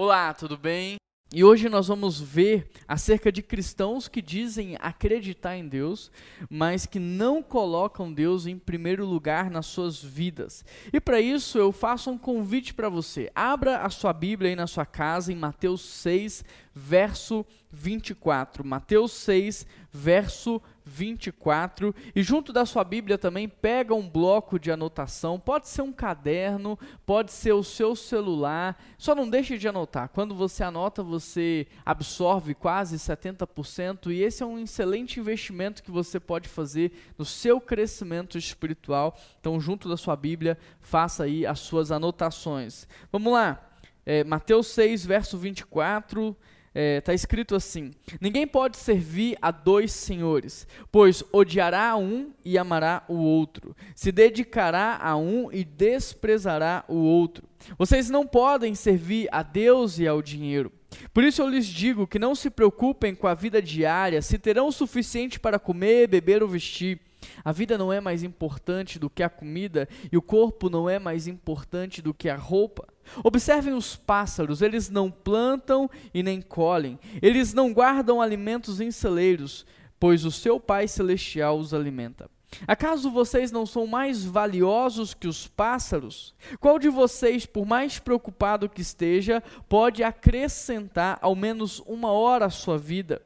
Olá, tudo bem? E hoje nós vamos ver acerca de cristãos que dizem acreditar em Deus, mas que não colocam Deus em primeiro lugar nas suas vidas. E para isso eu faço um convite para você. Abra a sua Bíblia aí na sua casa em Mateus 6, verso 24. Mateus 6, verso 24. E junto da sua Bíblia também pega um bloco de anotação. Pode ser um caderno, pode ser o seu celular. Só não deixe de anotar. Quando você anota, você absorve quase 70%. E esse é um excelente investimento que você pode fazer no seu crescimento espiritual. Então, junto da sua Bíblia, faça aí as suas anotações. Vamos lá. É, Mateus 6, verso 24 está é, tá escrito assim: Ninguém pode servir a dois senhores, pois odiará um e amará o outro, se dedicará a um e desprezará o outro. Vocês não podem servir a Deus e ao dinheiro. Por isso eu lhes digo que não se preocupem com a vida diária, se terão o suficiente para comer, beber ou vestir. A vida não é mais importante do que a comida e o corpo não é mais importante do que a roupa. Observem os pássaros, eles não plantam e nem colhem, eles não guardam alimentos em celeiros, pois o seu Pai Celestial os alimenta. Acaso vocês não são mais valiosos que os pássaros? Qual de vocês, por mais preocupado que esteja, pode acrescentar ao menos uma hora à sua vida?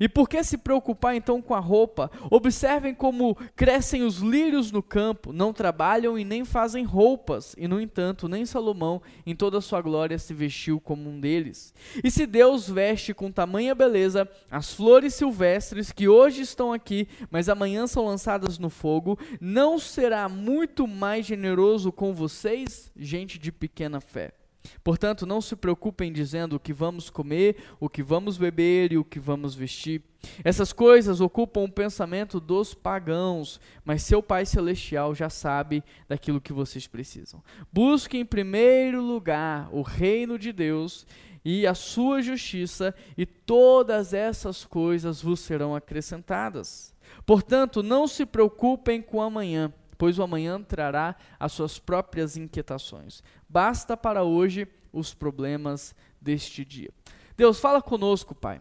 E por que se preocupar então com a roupa? Observem como crescem os lírios no campo, não trabalham e nem fazem roupas, e no entanto, nem Salomão, em toda a sua glória, se vestiu como um deles. E se Deus veste com tamanha beleza as flores silvestres que hoje estão aqui, mas amanhã são lançadas no fogo, não será muito mais generoso com vocês, gente de pequena fé? Portanto, não se preocupem dizendo o que vamos comer, o que vamos beber e o que vamos vestir. Essas coisas ocupam o pensamento dos pagãos, mas seu Pai Celestial já sabe daquilo que vocês precisam. Busque em primeiro lugar o reino de Deus e a sua justiça, e todas essas coisas vos serão acrescentadas. Portanto, não se preocupem com amanhã pois o amanhã trará as suas próprias inquietações. Basta para hoje os problemas deste dia. Deus, fala conosco, Pai.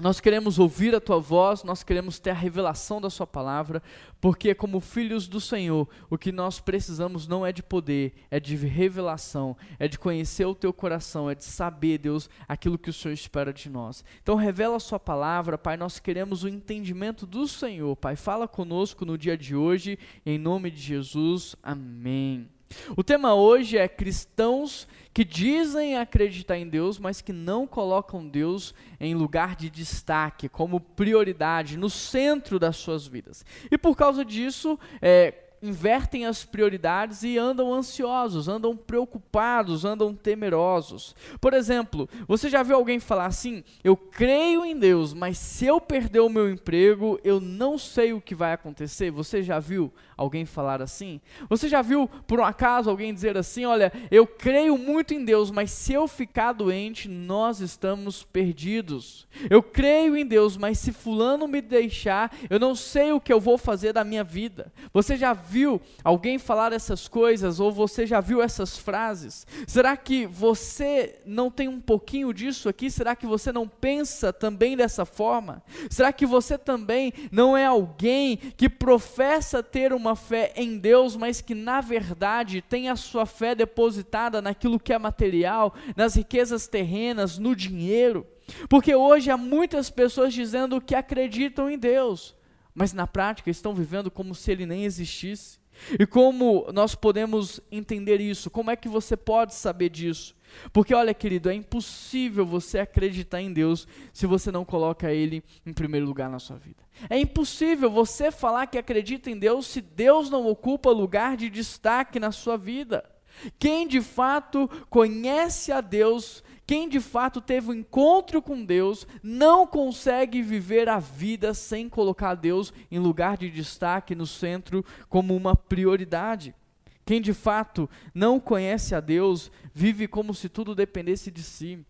Nós queremos ouvir a tua voz, nós queremos ter a revelação da sua palavra, porque como filhos do Senhor, o que nós precisamos não é de poder, é de revelação, é de conhecer o teu coração, é de saber, Deus, aquilo que o Senhor espera de nós. Então revela a sua palavra, Pai, nós queremos o entendimento do Senhor. Pai, fala conosco no dia de hoje, em nome de Jesus. Amém. O tema hoje é cristãos que dizem acreditar em Deus, mas que não colocam Deus em lugar de destaque, como prioridade, no centro das suas vidas. E por causa disso, é, invertem as prioridades e andam ansiosos, andam preocupados, andam temerosos. Por exemplo, você já viu alguém falar assim: Eu creio em Deus, mas se eu perder o meu emprego, eu não sei o que vai acontecer? Você já viu alguém falar assim? Você já viu, por um acaso, alguém dizer assim: Olha, eu creio muito em Deus, mas se eu ficar doente, nós estamos perdidos. Eu creio em Deus, mas se Fulano me deixar, eu não sei o que eu vou fazer da minha vida. Você já viu alguém falar essas coisas ou você já viu essas frases? Será que você não tem um pouquinho disso aqui? Será que você não pensa também dessa forma? Será que você também não é alguém que professa ter uma fé em Deus, mas que na verdade tem a sua fé depositada naquilo que é material, nas riquezas terrenas, no dinheiro? Porque hoje há muitas pessoas dizendo que acreditam em Deus, mas na prática estão vivendo como se ele nem existisse. E como nós podemos entender isso? Como é que você pode saber disso? Porque olha, querido, é impossível você acreditar em Deus se você não coloca Ele em primeiro lugar na sua vida. É impossível você falar que acredita em Deus se Deus não ocupa lugar de destaque na sua vida. Quem de fato conhece a Deus quem de fato teve um encontro com Deus não consegue viver a vida sem colocar Deus em lugar de destaque no centro como uma prioridade. Quem de fato não conhece a Deus vive como se tudo dependesse de si.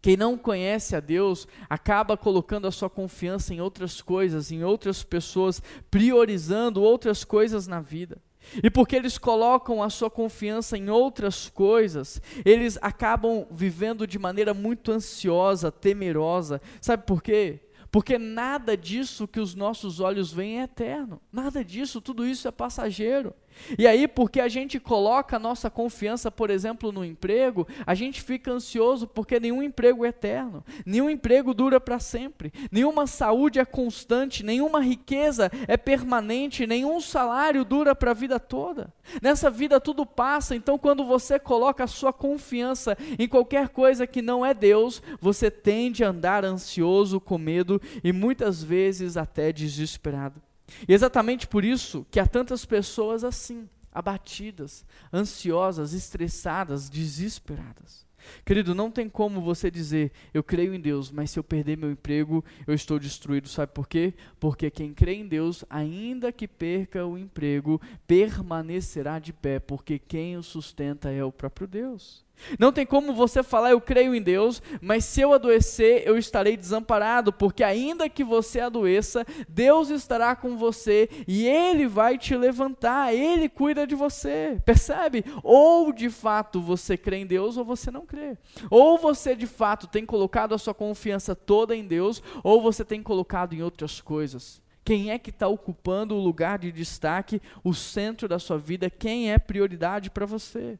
Quem não conhece a Deus acaba colocando a sua confiança em outras coisas, em outras pessoas, priorizando outras coisas na vida. E porque eles colocam a sua confiança em outras coisas, eles acabam vivendo de maneira muito ansiosa, temerosa. Sabe por quê? Porque nada disso que os nossos olhos veem é eterno. Nada disso, tudo isso é passageiro. E aí, porque a gente coloca a nossa confiança, por exemplo, no emprego, a gente fica ansioso porque nenhum emprego é eterno, nenhum emprego dura para sempre, nenhuma saúde é constante, nenhuma riqueza é permanente, nenhum salário dura para a vida toda. Nessa vida tudo passa, então quando você coloca a sua confiança em qualquer coisa que não é Deus, você tende a andar ansioso, com medo e muitas vezes até desesperado. E exatamente por isso que há tantas pessoas assim, abatidas, ansiosas, estressadas, desesperadas. Querido, não tem como você dizer, eu creio em Deus, mas se eu perder meu emprego, eu estou destruído. Sabe por quê? Porque quem crê em Deus, ainda que perca o emprego, permanecerá de pé, porque quem o sustenta é o próprio Deus. Não tem como você falar, eu creio em Deus, mas se eu adoecer, eu estarei desamparado, porque ainda que você adoeça, Deus estará com você e Ele vai te levantar, Ele cuida de você, percebe? Ou de fato você crê em Deus, ou você não crê. Ou você de fato tem colocado a sua confiança toda em Deus, ou você tem colocado em outras coisas. Quem é que está ocupando o lugar de destaque, o centro da sua vida? Quem é prioridade para você?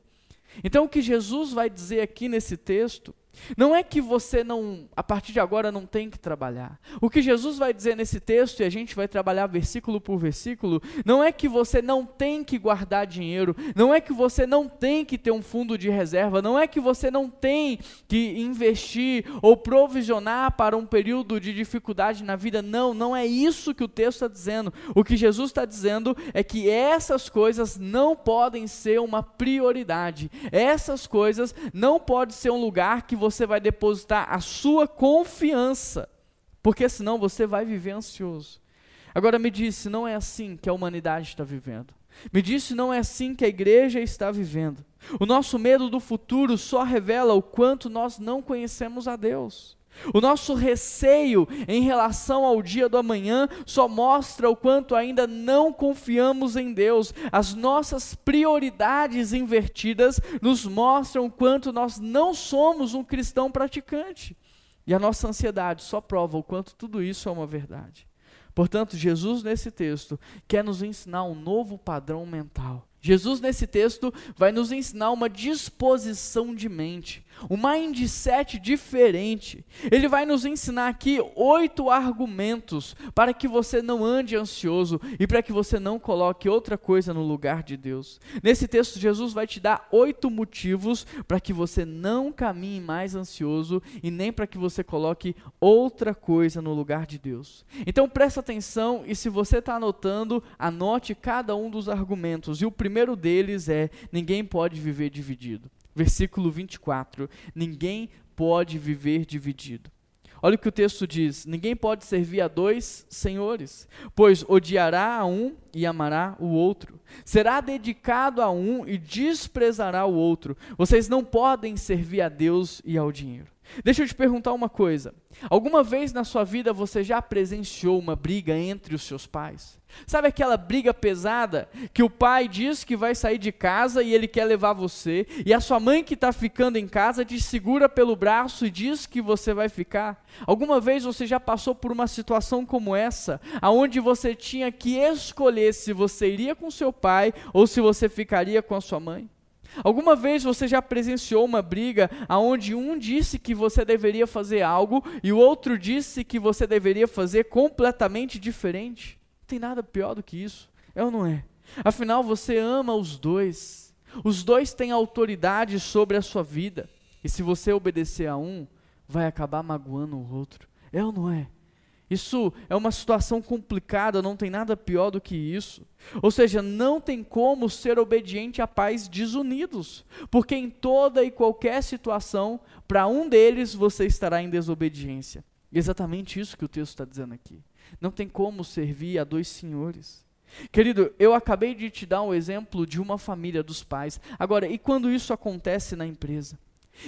Então, o que Jesus vai dizer aqui nesse texto não é que você não, a partir de agora, não tem que trabalhar. O que Jesus vai dizer nesse texto, e a gente vai trabalhar versículo por versículo, não é que você não tem que guardar dinheiro, não é que você não tem que ter um fundo de reserva, não é que você não tem que investir ou provisionar para um período de dificuldade na vida. Não, não é isso que o texto está dizendo. O que Jesus está dizendo é que essas coisas não podem ser uma prioridade. Essas coisas não podem ser um lugar que você você vai depositar a sua confiança, porque senão você vai viver ansioso. Agora me diz se não é assim que a humanidade está vivendo. Me diz se não é assim que a igreja está vivendo. O nosso medo do futuro só revela o quanto nós não conhecemos a Deus. O nosso receio em relação ao dia do amanhã só mostra o quanto ainda não confiamos em Deus. As nossas prioridades invertidas nos mostram o quanto nós não somos um cristão praticante. E a nossa ansiedade só prova o quanto tudo isso é uma verdade. Portanto, Jesus, nesse texto, quer nos ensinar um novo padrão mental. Jesus, nesse texto, vai nos ensinar uma disposição de mente um mindset diferente. Ele vai nos ensinar aqui oito argumentos para que você não ande ansioso e para que você não coloque outra coisa no lugar de Deus. Nesse texto, Jesus vai te dar oito motivos para que você não caminhe mais ansioso e nem para que você coloque outra coisa no lugar de Deus. Então presta atenção e se você está anotando, anote cada um dos argumentos. E o primeiro deles é: ninguém pode viver dividido versículo 24: Ninguém pode viver dividido. Olha o que o texto diz: Ninguém pode servir a dois senhores, pois odiará a um e amará o outro. Será dedicado a um e desprezará o outro. Vocês não podem servir a Deus e ao dinheiro. Deixa eu te perguntar uma coisa. Alguma vez na sua vida você já presenciou uma briga entre os seus pais? Sabe aquela briga pesada que o pai diz que vai sair de casa e ele quer levar você, e a sua mãe que está ficando em casa te segura pelo braço e diz que você vai ficar? Alguma vez você já passou por uma situação como essa, aonde você tinha que escolher se você iria com seu pai ou se você ficaria com a sua mãe? Alguma vez você já presenciou uma briga onde um disse que você deveria fazer algo e o outro disse que você deveria fazer completamente diferente? Não tem nada pior do que isso, é ou não é? Afinal, você ama os dois. Os dois têm autoridade sobre a sua vida. E se você obedecer a um, vai acabar magoando o outro. É ou não é? Isso é uma situação complicada, não tem nada pior do que isso. Ou seja, não tem como ser obediente a pais desunidos, porque em toda e qualquer situação, para um deles você estará em desobediência. Exatamente isso que o texto está dizendo aqui. Não tem como servir a dois senhores. Querido, eu acabei de te dar um exemplo de uma família dos pais. Agora, e quando isso acontece na empresa?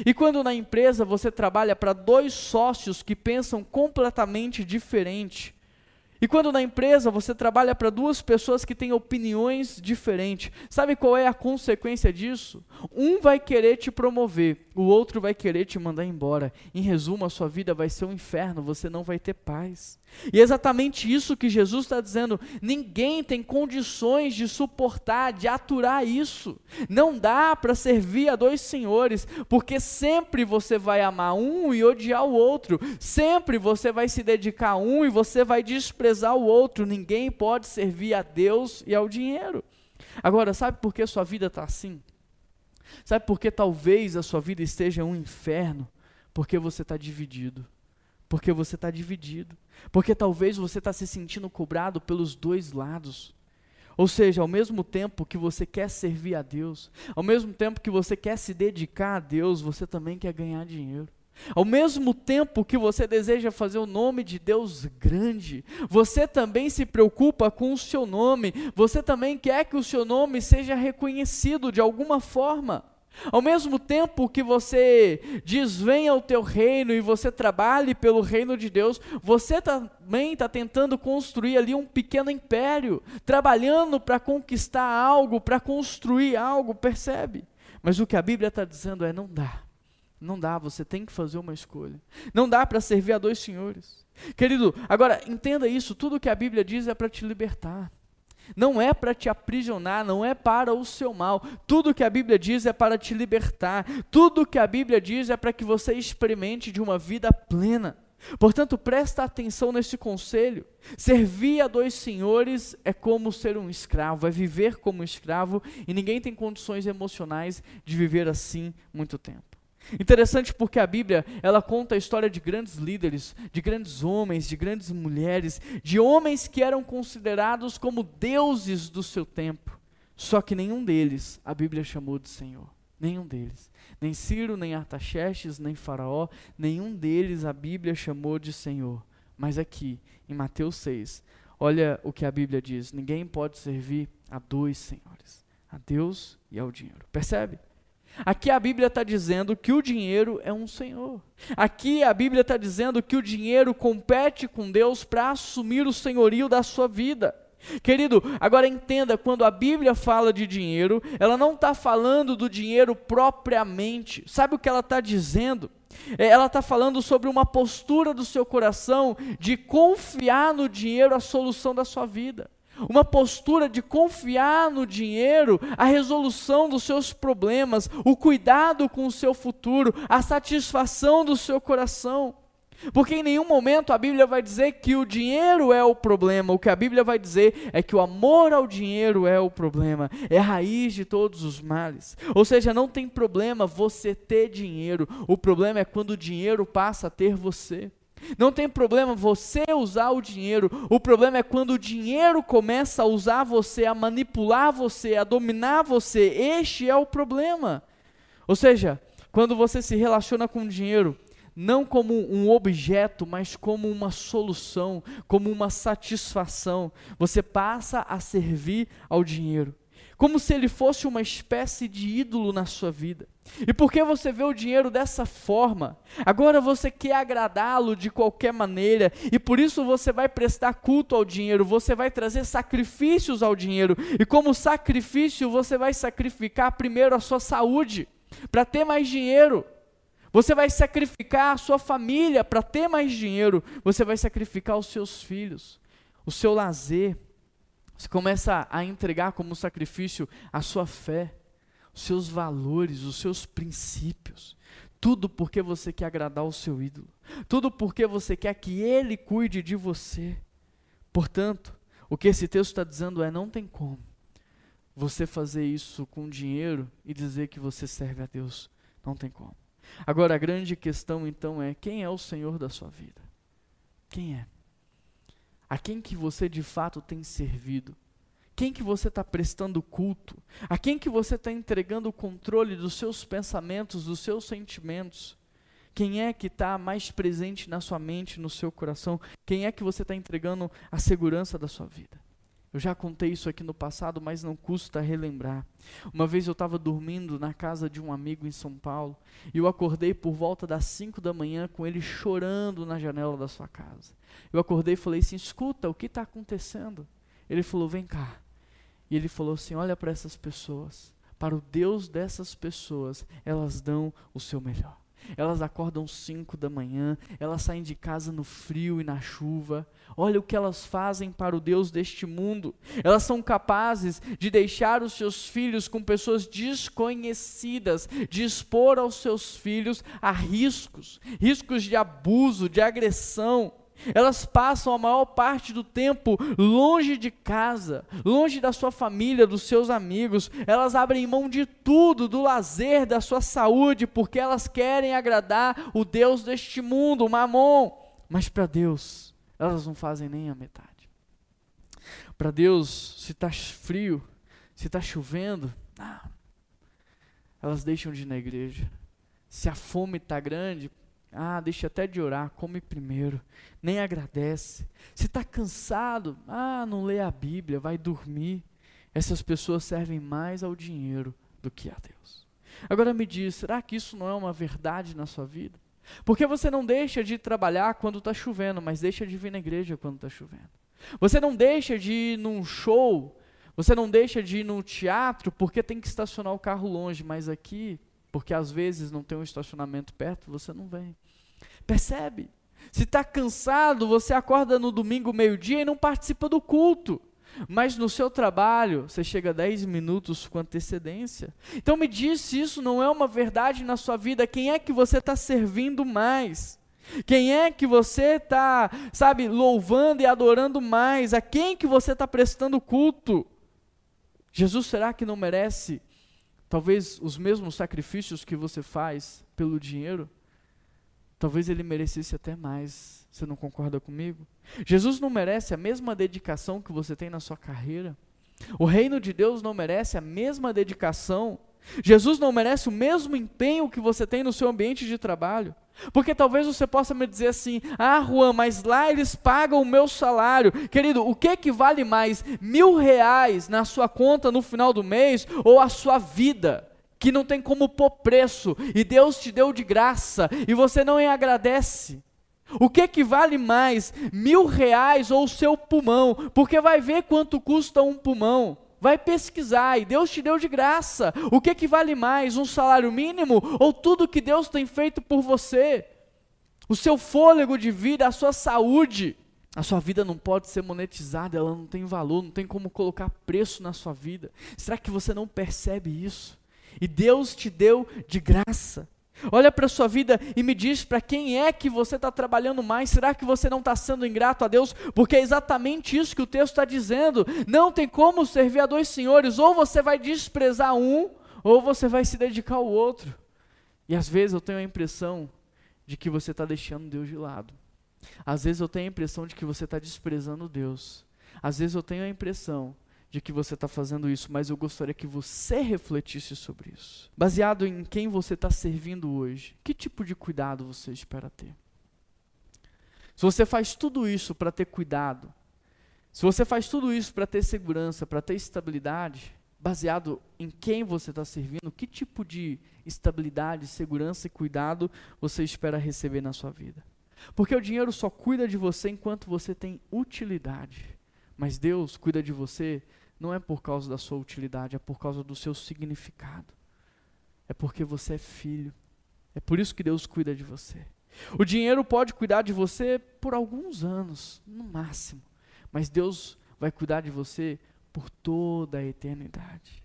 E quando na empresa você trabalha para dois sócios que pensam completamente diferente, E quando na empresa você trabalha para duas pessoas que têm opiniões diferentes, sabe qual é a consequência disso? Um vai querer te promover, o outro vai querer te mandar embora. Em resumo, a sua vida vai ser um inferno, você não vai ter paz. E é exatamente isso que Jesus está dizendo. Ninguém tem condições de suportar, de aturar isso. Não dá para servir a dois senhores, porque sempre você vai amar um e odiar o outro. Sempre você vai se dedicar a um e você vai desprezar o outro. Ninguém pode servir a Deus e ao dinheiro. Agora, sabe por que sua vida está assim? Sabe por que talvez a sua vida esteja um inferno? Porque você está dividido. Porque você está dividido. Porque talvez você está se sentindo cobrado pelos dois lados. Ou seja, ao mesmo tempo que você quer servir a Deus, ao mesmo tempo que você quer se dedicar a Deus, você também quer ganhar dinheiro. Ao mesmo tempo que você deseja fazer o nome de Deus grande, você também se preocupa com o seu nome, você também quer que o seu nome seja reconhecido de alguma forma. Ao mesmo tempo que você diz venha ao teu reino e você trabalhe pelo reino de Deus, você também está tentando construir ali um pequeno império, trabalhando para conquistar algo, para construir algo, percebe? Mas o que a Bíblia está dizendo é: não dá. Não dá, você tem que fazer uma escolha. Não dá para servir a dois senhores. Querido, agora entenda isso: tudo que a Bíblia diz é para te libertar. Não é para te aprisionar, não é para o seu mal. Tudo que a Bíblia diz é para te libertar. Tudo que a Bíblia diz é para que você experimente de uma vida plena. Portanto, presta atenção nesse conselho. Servir a dois senhores é como ser um escravo, é viver como um escravo, e ninguém tem condições emocionais de viver assim muito tempo. Interessante porque a Bíblia, ela conta a história de grandes líderes, de grandes homens, de grandes mulheres, de homens que eram considerados como deuses do seu tempo. Só que nenhum deles a Bíblia chamou de Senhor. Nenhum deles. Nem Ciro, nem Artaxerxes, nem Faraó, nenhum deles a Bíblia chamou de Senhor. Mas aqui, em Mateus 6, olha o que a Bíblia diz: ninguém pode servir a dois senhores, a Deus e ao dinheiro. Percebe? Aqui a Bíblia está dizendo que o dinheiro é um senhor. Aqui a Bíblia está dizendo que o dinheiro compete com Deus para assumir o senhorio da sua vida. Querido, agora entenda: quando a Bíblia fala de dinheiro, ela não está falando do dinheiro propriamente. Sabe o que ela está dizendo? É, ela está falando sobre uma postura do seu coração de confiar no dinheiro a solução da sua vida uma postura de confiar no dinheiro, a resolução dos seus problemas, o cuidado com o seu futuro, a satisfação do seu coração. Porque em nenhum momento a Bíblia vai dizer que o dinheiro é o problema, o que a Bíblia vai dizer é que o amor ao dinheiro é o problema, é a raiz de todos os males. Ou seja, não tem problema você ter dinheiro, o problema é quando o dinheiro passa a ter você. Não tem problema você usar o dinheiro, o problema é quando o dinheiro começa a usar você, a manipular você, a dominar você. Este é o problema. Ou seja, quando você se relaciona com o dinheiro, não como um objeto, mas como uma solução, como uma satisfação, você passa a servir ao dinheiro como se ele fosse uma espécie de ídolo na sua vida. E porque você vê o dinheiro dessa forma, agora você quer agradá-lo de qualquer maneira, e por isso você vai prestar culto ao dinheiro, você vai trazer sacrifícios ao dinheiro, e como sacrifício você vai sacrificar primeiro a sua saúde, para ter mais dinheiro. Você vai sacrificar a sua família para ter mais dinheiro, você vai sacrificar os seus filhos, o seu lazer, você começa a entregar como sacrifício a sua fé, os seus valores, os seus princípios. Tudo porque você quer agradar o seu ídolo. Tudo porque você quer que ele cuide de você. Portanto, o que esse texto está dizendo é: não tem como você fazer isso com dinheiro e dizer que você serve a Deus. Não tem como. Agora, a grande questão então é: quem é o Senhor da sua vida? Quem é? A quem que você de fato tem servido? Quem que você está prestando culto? A quem que você está entregando o controle dos seus pensamentos, dos seus sentimentos? Quem é que está mais presente na sua mente, no seu coração? Quem é que você está entregando a segurança da sua vida? Eu já contei isso aqui no passado, mas não custa relembrar. Uma vez eu estava dormindo na casa de um amigo em São Paulo e eu acordei por volta das 5 da manhã com ele chorando na janela da sua casa. Eu acordei e falei assim: escuta, o que está acontecendo? Ele falou: vem cá. E ele falou assim: olha para essas pessoas. Para o Deus dessas pessoas, elas dão o seu melhor. Elas acordam 5 da manhã, elas saem de casa no frio e na chuva. Olha o que elas fazem para o Deus deste mundo. Elas são capazes de deixar os seus filhos com pessoas desconhecidas, de expor aos seus filhos a riscos, riscos de abuso, de agressão. Elas passam a maior parte do tempo longe de casa, longe da sua família, dos seus amigos. Elas abrem mão de tudo, do lazer, da sua saúde, porque elas querem agradar o Deus deste mundo, o Mamon. Mas para Deus, elas não fazem nem a metade. Para Deus, se está frio, se está chovendo, ah, elas deixam de ir na igreja. Se a fome está grande, ah, deixa até de orar, come primeiro, nem agradece. Se está cansado, ah, não lê a Bíblia, vai dormir. Essas pessoas servem mais ao dinheiro do que a Deus. Agora me diz, será que isso não é uma verdade na sua vida? Porque você não deixa de trabalhar quando está chovendo, mas deixa de vir na igreja quando está chovendo. Você não deixa de ir num show, você não deixa de ir no teatro porque tem que estacionar o carro longe, mas aqui porque às vezes não tem um estacionamento perto, você não vem. Percebe? Se está cansado, você acorda no domingo, meio-dia e não participa do culto. Mas no seu trabalho, você chega 10 minutos com antecedência. Então me diz se isso não é uma verdade na sua vida. Quem é que você está servindo mais? Quem é que você está, sabe, louvando e adorando mais? A quem que você está prestando culto? Jesus será que não merece talvez os mesmos sacrifícios que você faz pelo dinheiro, talvez ele merecesse até mais. Você não concorda comigo? Jesus não merece a mesma dedicação que você tem na sua carreira. O reino de Deus não merece a mesma dedicação. Jesus não merece o mesmo empenho que você tem no seu ambiente de trabalho. Porque talvez você possa me dizer assim: ah, Juan, mas lá eles pagam o meu salário. Querido, o que que vale mais? Mil reais na sua conta no final do mês ou a sua vida? Que não tem como pôr preço e Deus te deu de graça e você não agradece. O que que vale mais, mil reais ou o seu pulmão? Porque vai ver quanto custa um pulmão vai pesquisar e Deus te deu de graça. O que que vale mais, um salário mínimo ou tudo que Deus tem feito por você? O seu fôlego de vida, a sua saúde. A sua vida não pode ser monetizada, ela não tem valor, não tem como colocar preço na sua vida. Será que você não percebe isso? E Deus te deu de graça. Olha para a sua vida e me diz para quem é que você está trabalhando mais. Será que você não está sendo ingrato a Deus? Porque é exatamente isso que o texto está dizendo. Não tem como servir a dois senhores. Ou você vai desprezar um, ou você vai se dedicar ao outro. E às vezes eu tenho a impressão de que você está deixando Deus de lado. Às vezes eu tenho a impressão de que você está desprezando Deus. Às vezes eu tenho a impressão de que você está fazendo isso, mas eu gostaria que você refletisse sobre isso. Baseado em quem você está servindo hoje, que tipo de cuidado você espera ter? Se você faz tudo isso para ter cuidado, se você faz tudo isso para ter segurança, para ter estabilidade, baseado em quem você está servindo, que tipo de estabilidade, segurança e cuidado você espera receber na sua vida? Porque o dinheiro só cuida de você enquanto você tem utilidade. Mas Deus cuida de você não é por causa da sua utilidade, é por causa do seu significado. É porque você é filho. É por isso que Deus cuida de você. O dinheiro pode cuidar de você por alguns anos, no máximo. Mas Deus vai cuidar de você por toda a eternidade.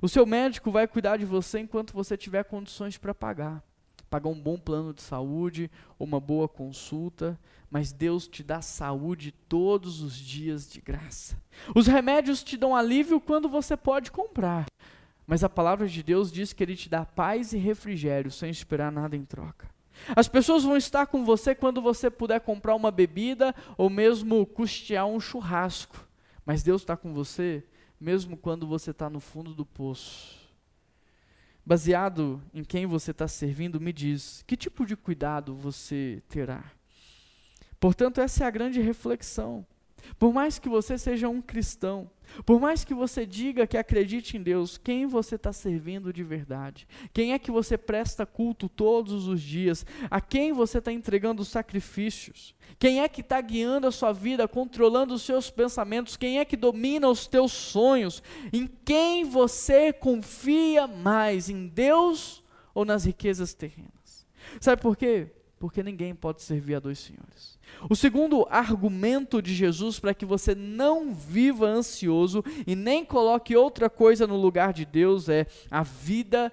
O seu médico vai cuidar de você enquanto você tiver condições para pagar pagar um bom plano de saúde, uma boa consulta, mas Deus te dá saúde todos os dias de graça. Os remédios te dão alívio quando você pode comprar, mas a palavra de Deus diz que Ele te dá paz e refrigério sem esperar nada em troca. As pessoas vão estar com você quando você puder comprar uma bebida ou mesmo custear um churrasco, mas Deus está com você mesmo quando você está no fundo do poço baseado em quem você está servindo, me diz que tipo de cuidado você terá. Portanto, essa é a grande reflexão. Por mais que você seja um cristão, por mais que você diga que acredite em Deus, quem você está servindo de verdade? Quem é que você presta culto todos os dias? A quem você está entregando sacrifícios? Quem é que está guiando a sua vida, controlando os seus pensamentos? Quem é que domina os teus sonhos? Em quem você confia mais? Em Deus ou nas riquezas terrenas? Sabe por quê? Porque ninguém pode servir a dois senhores. O segundo argumento de Jesus para que você não viva ansioso e nem coloque outra coisa no lugar de Deus é a vida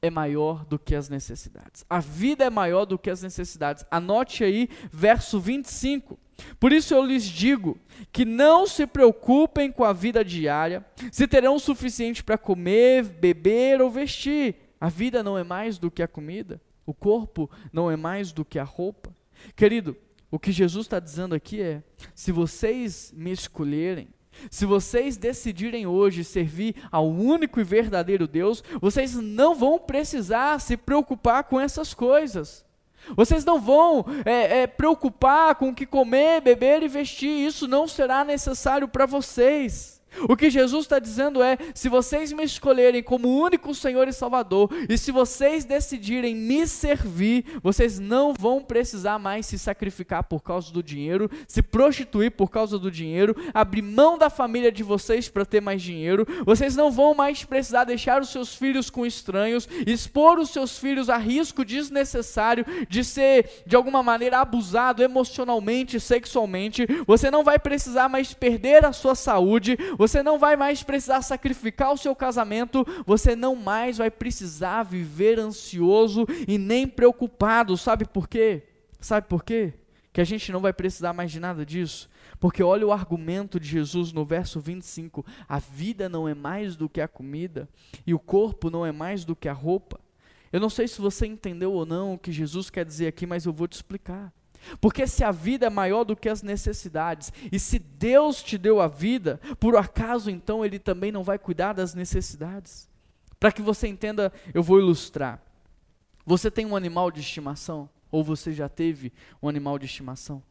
é maior do que as necessidades. A vida é maior do que as necessidades. Anote aí verso 25. Por isso eu lhes digo que não se preocupem com a vida diária, se terão o suficiente para comer, beber ou vestir. A vida não é mais do que a comida, o corpo não é mais do que a roupa. Querido, o que Jesus está dizendo aqui é: se vocês me escolherem, se vocês decidirem hoje servir ao único e verdadeiro Deus, vocês não vão precisar se preocupar com essas coisas. Vocês não vão é, é, preocupar com o que comer, beber e vestir, isso não será necessário para vocês. O que Jesus está dizendo é: se vocês me escolherem como único Senhor e Salvador, e se vocês decidirem me servir, vocês não vão precisar mais se sacrificar por causa do dinheiro, se prostituir por causa do dinheiro, abrir mão da família de vocês para ter mais dinheiro, vocês não vão mais precisar deixar os seus filhos com estranhos, expor os seus filhos a risco desnecessário de ser de alguma maneira abusado emocionalmente, sexualmente, você não vai precisar mais perder a sua saúde, você não vai mais precisar sacrificar o seu casamento, você não mais vai precisar viver ansioso e nem preocupado. Sabe por quê? Sabe por quê? Que a gente não vai precisar mais de nada disso? Porque olha o argumento de Jesus no verso 25: a vida não é mais do que a comida, e o corpo não é mais do que a roupa. Eu não sei se você entendeu ou não o que Jesus quer dizer aqui, mas eu vou te explicar. Porque se a vida é maior do que as necessidades, e se Deus te deu a vida, por acaso então Ele também não vai cuidar das necessidades? Para que você entenda, eu vou ilustrar. Você tem um animal de estimação? Ou você já teve um animal de estimação?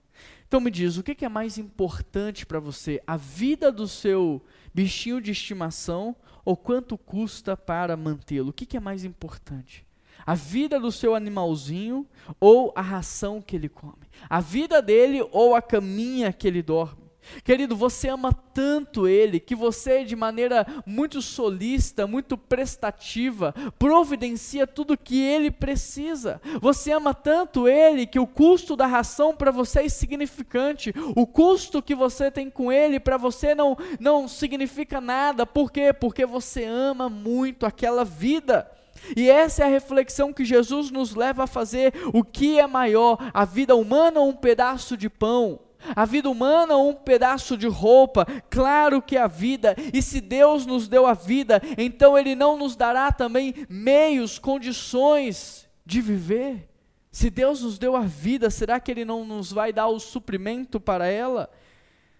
Então me diz, o que é mais importante para você? A vida do seu bichinho de estimação ou quanto custa para mantê-lo? O que é mais importante? A vida do seu animalzinho ou a ração que ele come, a vida dele ou a caminha que ele dorme. Querido, você ama tanto ele que você, de maneira muito solista, muito prestativa, providencia tudo que ele precisa. Você ama tanto ele que o custo da ração para você é insignificante. O custo que você tem com ele para você não, não significa nada. Por quê? Porque você ama muito aquela vida. E essa é a reflexão que Jesus nos leva a fazer: o que é maior, a vida humana ou um pedaço de pão? A vida humana ou um pedaço de roupa? Claro que a vida, e se Deus nos deu a vida, então Ele não nos dará também meios, condições de viver? Se Deus nos deu a vida, será que Ele não nos vai dar o suprimento para ela?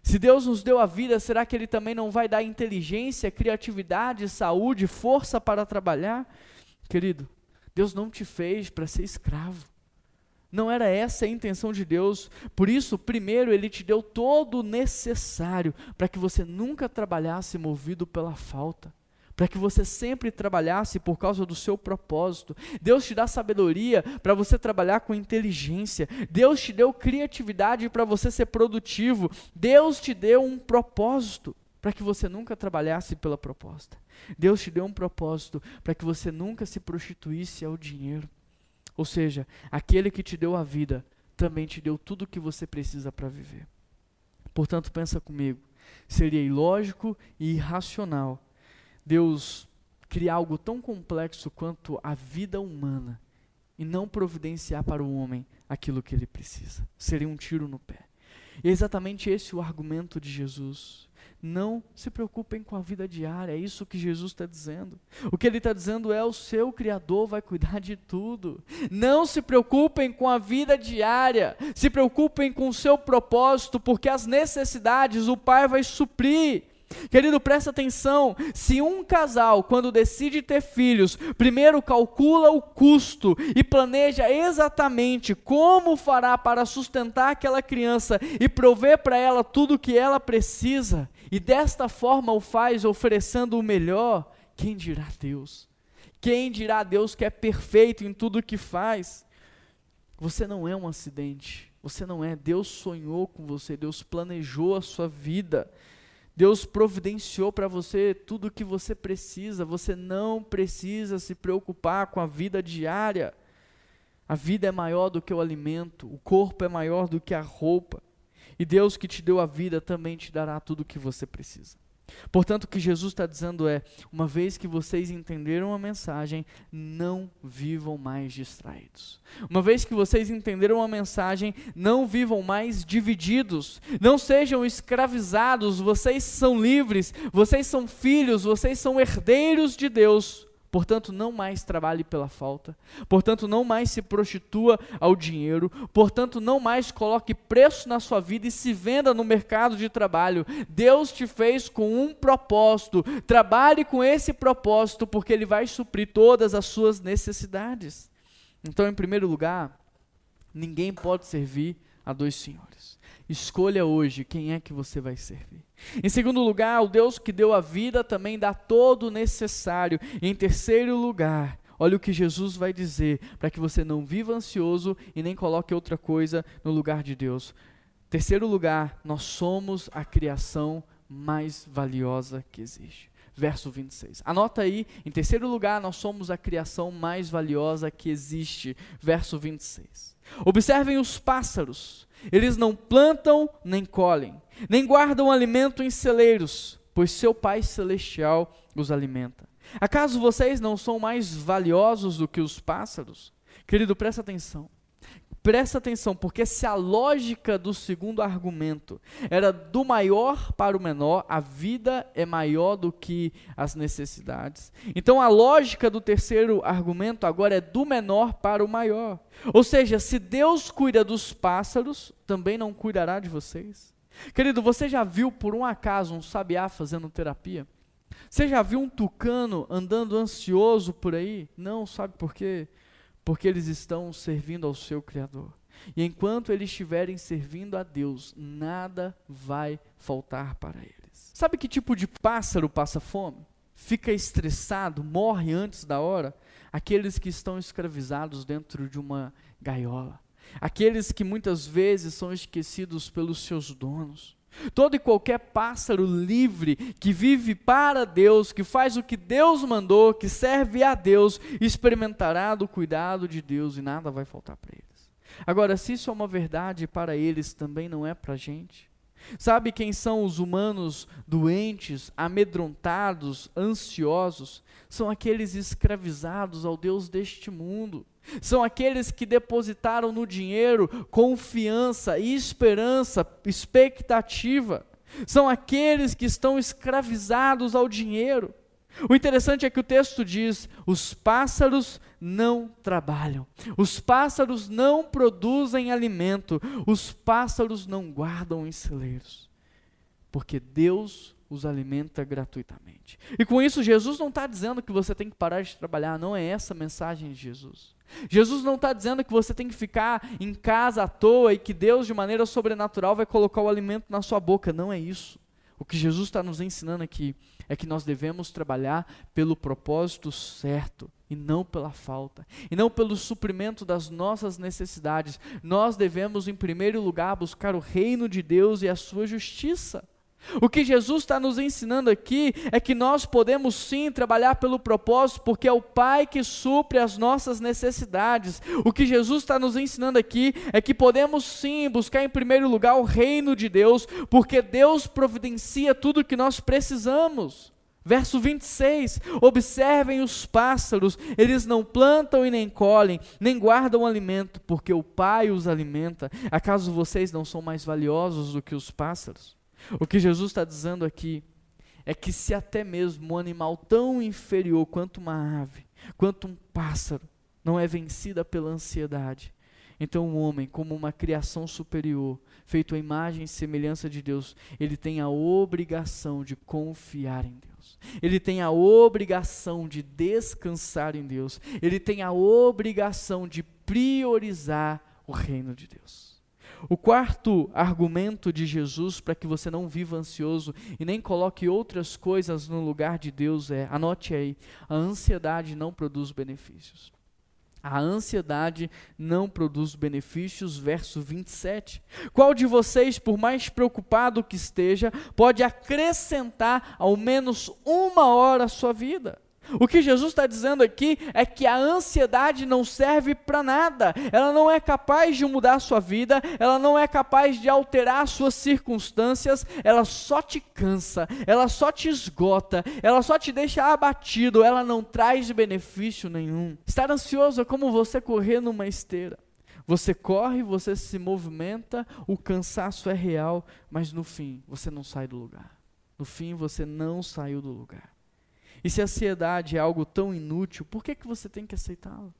Se Deus nos deu a vida, será que Ele também não vai dar inteligência, criatividade, saúde, força para trabalhar? Querido, Deus não te fez para ser escravo. Não era essa a intenção de Deus. Por isso, primeiro, Ele te deu todo o necessário para que você nunca trabalhasse movido pela falta. Para que você sempre trabalhasse por causa do seu propósito. Deus te dá sabedoria para você trabalhar com inteligência. Deus te deu criatividade para você ser produtivo. Deus te deu um propósito para que você nunca trabalhasse pela proposta. Deus te deu um propósito para que você nunca se prostituísse ao dinheiro. Ou seja, aquele que te deu a vida também te deu tudo o que você precisa para viver. Portanto, pensa comigo, seria ilógico e irracional Deus criar algo tão complexo quanto a vida humana e não providenciar para o homem aquilo que ele precisa. Seria um tiro no pé. E é exatamente esse o argumento de Jesus. Não se preocupem com a vida diária, é isso que Jesus está dizendo. O que ele está dizendo é: o seu Criador vai cuidar de tudo. Não se preocupem com a vida diária, se preocupem com o seu propósito, porque as necessidades o Pai vai suprir. Querido, presta atenção: se um casal, quando decide ter filhos, primeiro calcula o custo e planeja exatamente como fará para sustentar aquela criança e prover para ela tudo o que ela precisa, e desta forma o faz oferecendo o melhor, quem dirá Deus? Quem dirá Deus que é perfeito em tudo o que faz? Você não é um acidente, você não é. Deus sonhou com você, Deus planejou a sua vida. Deus providenciou para você tudo o que você precisa. Você não precisa se preocupar com a vida diária. A vida é maior do que o alimento, o corpo é maior do que a roupa. E Deus que te deu a vida também te dará tudo o que você precisa. Portanto, o que Jesus está dizendo é: uma vez que vocês entenderam a mensagem, não vivam mais distraídos. Uma vez que vocês entenderam a mensagem, não vivam mais divididos. Não sejam escravizados. Vocês são livres. Vocês são filhos. Vocês são herdeiros de Deus. Portanto, não mais trabalhe pela falta. Portanto, não mais se prostitua ao dinheiro. Portanto, não mais coloque preço na sua vida e se venda no mercado de trabalho. Deus te fez com um propósito. Trabalhe com esse propósito, porque Ele vai suprir todas as suas necessidades. Então, em primeiro lugar, ninguém pode servir a dois senhores. Escolha hoje quem é que você vai servir. Em segundo lugar, o Deus que deu a vida também dá todo o necessário. Em terceiro lugar, olha o que Jesus vai dizer para que você não viva ansioso e nem coloque outra coisa no lugar de Deus. Terceiro lugar, nós somos a criação mais valiosa que existe. Verso 26. Anota aí, em terceiro lugar, nós somos a criação mais valiosa que existe. Verso 26. Observem os pássaros eles não plantam nem colhem, nem guardam alimento em celeiros, pois seu Pai Celestial os alimenta. Acaso vocês não são mais valiosos do que os pássaros? Querido, presta atenção. Presta atenção, porque se a lógica do segundo argumento era do maior para o menor, a vida é maior do que as necessidades. Então a lógica do terceiro argumento agora é do menor para o maior. Ou seja, se Deus cuida dos pássaros, também não cuidará de vocês. Querido, você já viu por um acaso um sabiá fazendo terapia? Você já viu um tucano andando ansioso por aí? Não, sabe por quê? Porque eles estão servindo ao seu Criador. E enquanto eles estiverem servindo a Deus, nada vai faltar para eles. Sabe que tipo de pássaro passa fome? Fica estressado, morre antes da hora? Aqueles que estão escravizados dentro de uma gaiola. Aqueles que muitas vezes são esquecidos pelos seus donos. Todo e qualquer pássaro livre que vive para Deus, que faz o que Deus mandou, que serve a Deus, experimentará do cuidado de Deus e nada vai faltar para eles. Agora, se isso é uma verdade para eles, também não é para a gente. Sabe quem são os humanos doentes, amedrontados, ansiosos? São aqueles escravizados ao Deus deste mundo são aqueles que depositaram no dinheiro confiança, esperança, expectativa. São aqueles que estão escravizados ao dinheiro. O interessante é que o texto diz: os pássaros não trabalham, os pássaros não produzem alimento, os pássaros não guardam em celeiros, porque Deus os alimenta gratuitamente. E com isso, Jesus não está dizendo que você tem que parar de trabalhar, não é essa a mensagem de Jesus. Jesus não está dizendo que você tem que ficar em casa à toa e que Deus, de maneira sobrenatural, vai colocar o alimento na sua boca. Não é isso. O que Jesus está nos ensinando aqui é que nós devemos trabalhar pelo propósito certo e não pela falta, e não pelo suprimento das nossas necessidades. Nós devemos, em primeiro lugar, buscar o reino de Deus e a sua justiça. O que Jesus está nos ensinando aqui é que nós podemos sim trabalhar pelo propósito, porque é o Pai que supre as nossas necessidades. O que Jesus está nos ensinando aqui é que podemos sim buscar em primeiro lugar o reino de Deus, porque Deus providencia tudo o que nós precisamos. Verso 26: Observem os pássaros, eles não plantam e nem colhem, nem guardam alimento, porque o Pai os alimenta. Acaso vocês não são mais valiosos do que os pássaros? O que Jesus está dizendo aqui é que se até mesmo um animal tão inferior quanto uma ave, quanto um pássaro, não é vencida pela ansiedade, Então, o homem, como uma criação superior, feito à imagem e semelhança de Deus, ele tem a obrigação de confiar em Deus. Ele tem a obrigação de descansar em Deus. Ele tem a obrigação de priorizar o reino de Deus. O quarto argumento de Jesus para que você não viva ansioso e nem coloque outras coisas no lugar de Deus é: anote aí, a ansiedade não produz benefícios. A ansiedade não produz benefícios, verso 27. Qual de vocês, por mais preocupado que esteja, pode acrescentar ao menos uma hora à sua vida? O que Jesus está dizendo aqui é que a ansiedade não serve para nada, ela não é capaz de mudar a sua vida, ela não é capaz de alterar suas circunstâncias, ela só te cansa, ela só te esgota, ela só te deixa abatido, ela não traz benefício nenhum. Estar ansioso é como você correr numa esteira. Você corre, você se movimenta, o cansaço é real, mas no fim você não sai do lugar. No fim você não saiu do lugar. E se a ansiedade é algo tão inútil, por que, que você tem que aceitá-la?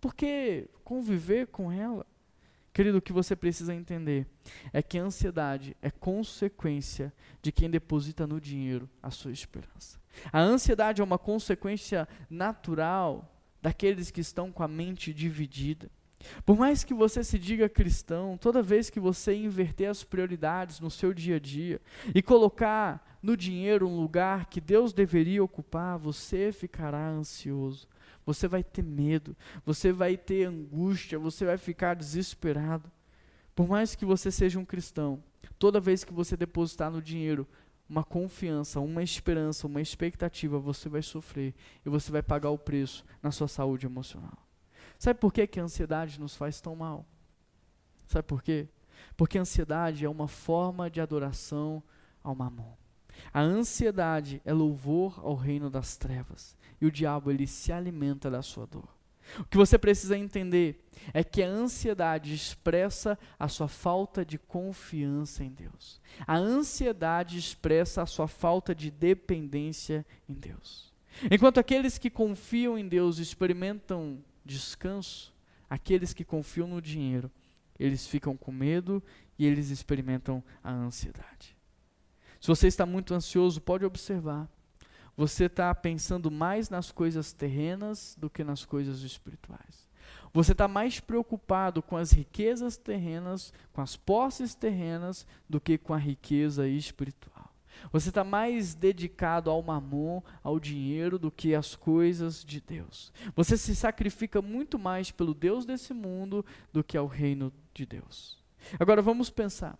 Por que conviver com ela? Querido, o que você precisa entender é que a ansiedade é consequência de quem deposita no dinheiro a sua esperança. A ansiedade é uma consequência natural daqueles que estão com a mente dividida. Por mais que você se diga cristão, toda vez que você inverter as prioridades no seu dia a dia e colocar no dinheiro um lugar que Deus deveria ocupar, você ficará ansioso. Você vai ter medo, você vai ter angústia, você vai ficar desesperado. Por mais que você seja um cristão, toda vez que você depositar no dinheiro uma confiança, uma esperança, uma expectativa, você vai sofrer e você vai pagar o preço na sua saúde emocional. Sabe por que, que a ansiedade nos faz tão mal? Sabe por quê? Porque a ansiedade é uma forma de adoração ao mamon. A ansiedade é louvor ao reino das trevas. E o diabo, ele se alimenta da sua dor. O que você precisa entender é que a ansiedade expressa a sua falta de confiança em Deus. A ansiedade expressa a sua falta de dependência em Deus. Enquanto aqueles que confiam em Deus experimentam descanso, aqueles que confiam no dinheiro, eles ficam com medo e eles experimentam a ansiedade. Se você está muito ansioso, pode observar. Você está pensando mais nas coisas terrenas do que nas coisas espirituais. Você está mais preocupado com as riquezas terrenas, com as posses terrenas, do que com a riqueza espiritual. Você está mais dedicado ao mamon, ao dinheiro, do que às coisas de Deus. Você se sacrifica muito mais pelo Deus desse mundo do que ao reino de Deus. Agora vamos pensar.